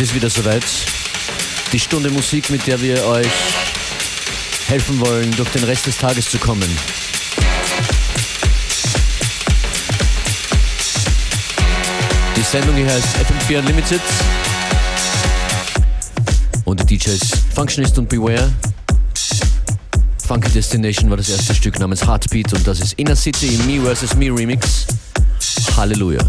Es ist wieder soweit. Die Stunde Musik, mit der wir euch helfen wollen, durch den Rest des Tages zu kommen. Die Sendung hier heißt FM4 Unlimited. Und die DJs Functionist und Beware. Funky Destination war das erste Stück namens Heartbeat und das ist Inner City im Me vs. Me Remix. Halleluja.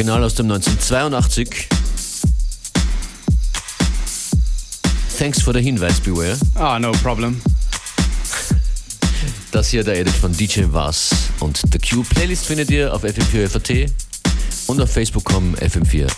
Original aus dem 1982. Thanks for the Hinweis, Beware. Ah, no problem. Das hier der Edit von DJ Was und The Q. Playlist findet ihr auf FM4FAT und auf Facebook.com FM4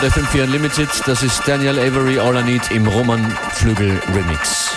hört FM4 Unlimited, das ist Daniel Avery All I Need im Roman Flügel Remix.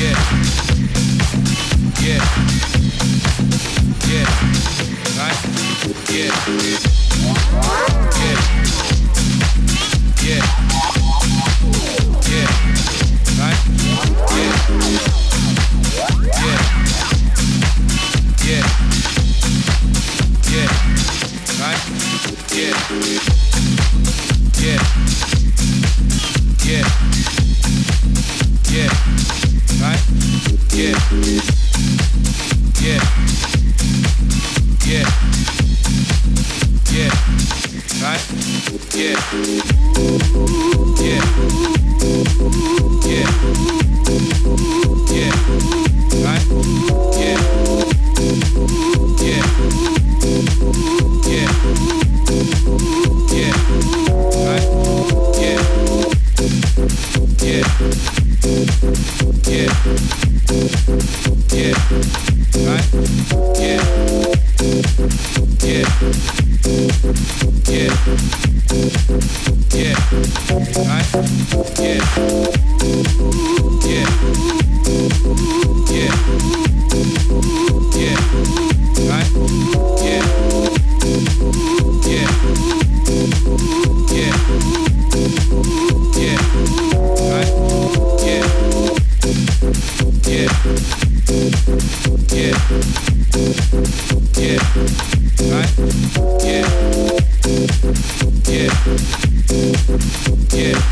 Yeah. Yeah. Yeah. Right? Yeah.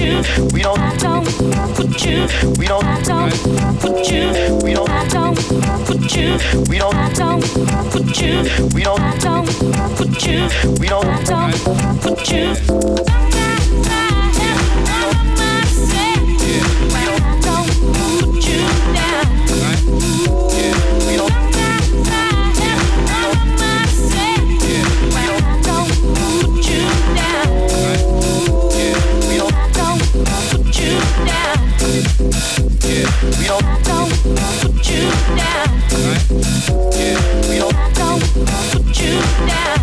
you. We don't. We don't with you. We don't. I don't you. We don't. I don't you. We don't. I don't you. We don't. I don't you. We don't. I you. We don't, don't put you down. Right. Yeah, we don't, don't put you down.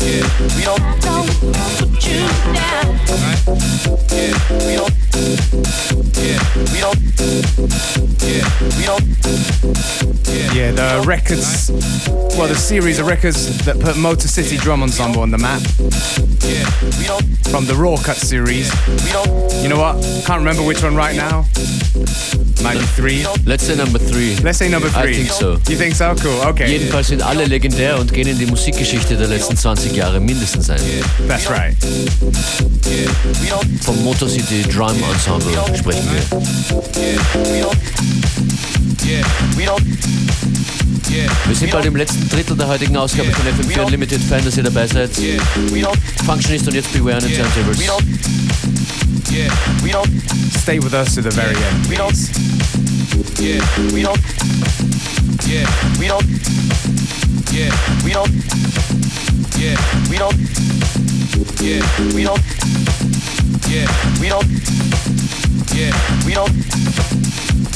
Yeah, we don't, don't put you down. Right. Yeah, we don't. Yeah, we don't. Yeah, we don't. Yeah, the records, well, the series of records that put Motor City Drum Ensemble on the map. From the Raw Cut series. You know what? Can't remember which one right now. Maybe three. Let's say number three. Let's say number three. I think so. You think so? Cool, okay. Jedenfalls sind alle legendär und gehen in die Musikgeschichte der letzten 20 Jahre mindestens ein. That's right. Vom Motor City Drum Ensemble sprechen wir. Yeah, we don't Wir sind bald im letzten Drittel der heutigen Ausgabe von FM4 Unlimited. Fein, dass ihr dabei seid. Functionist und jetzt Beware and the Turntables. Yeah, we don't stay with us to the very end. We don't. Yeah, we don't. Yeah, we don't. Yeah, we don't. Yeah, we don't. Yeah, we don't. Yeah, we don't. Yeah, we don't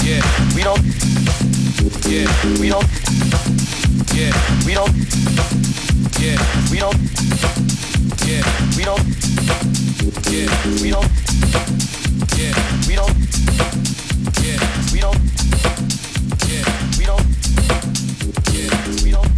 we don't, we don't, we don't, we don't, we don't, we don't, we don't, we don't, we don't, we don't,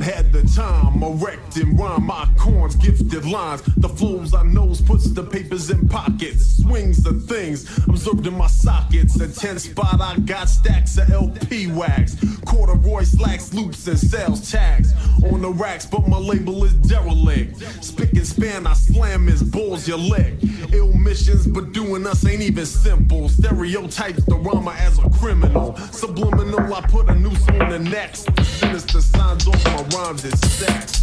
had the time, erect and rhyme my corns, gifted lines. The flows I knows puts the papers in pockets, swings the things observed in my sockets. A 10 spot, I got stacks of LP wax, corduroy slacks, loops, and sales tags on the racks, but my label is derelict. Spick and span, I slam his balls, your leg. Ill missions, but doing us ain't even simple. Stereotypes the rhymer as a criminal. Subliminal, I put a noose on the next. Sinister signs off my rhymes is menace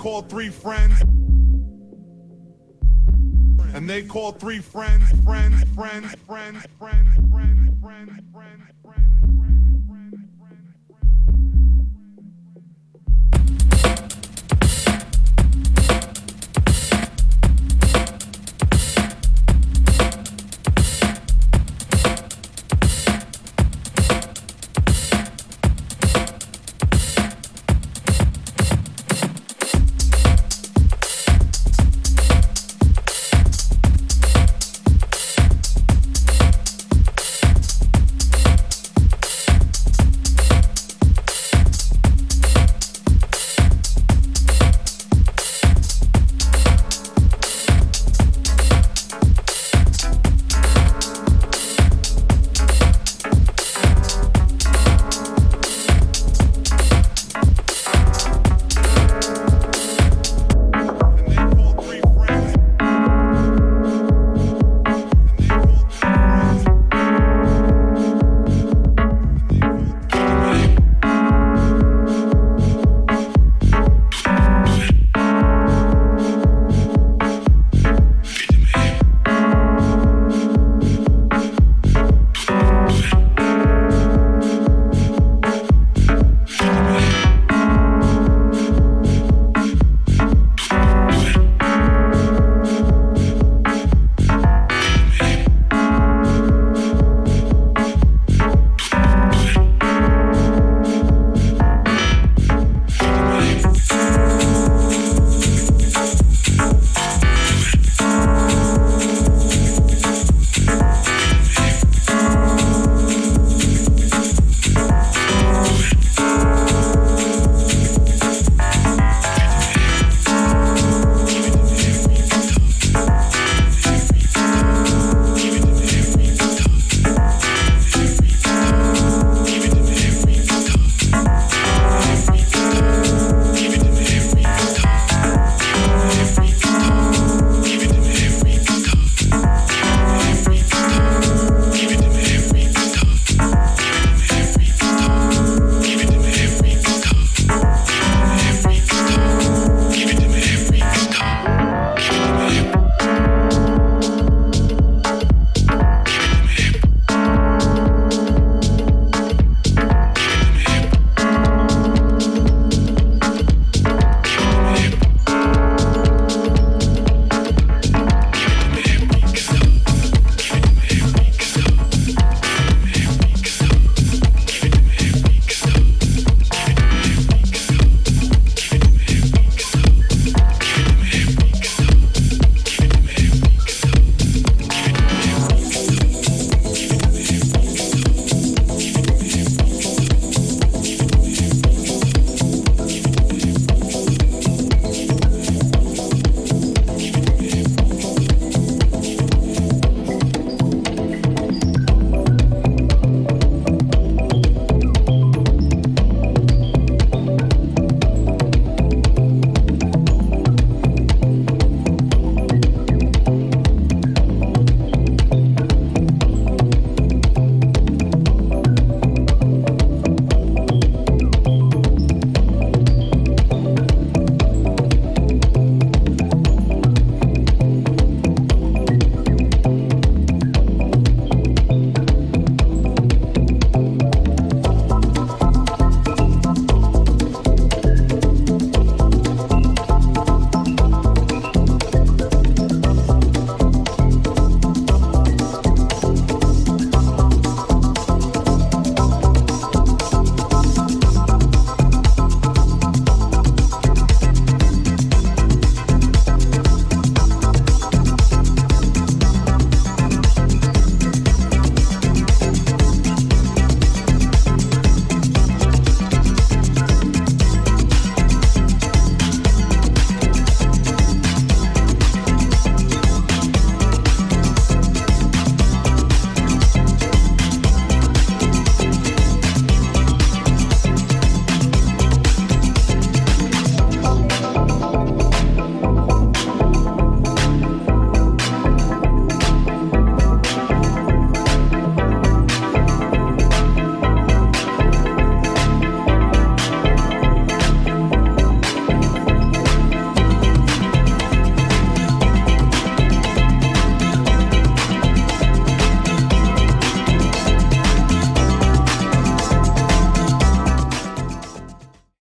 Called three friends. And they called three friends, friends, friends, friends, friends, friends, friends, friends, friends, friends, friends.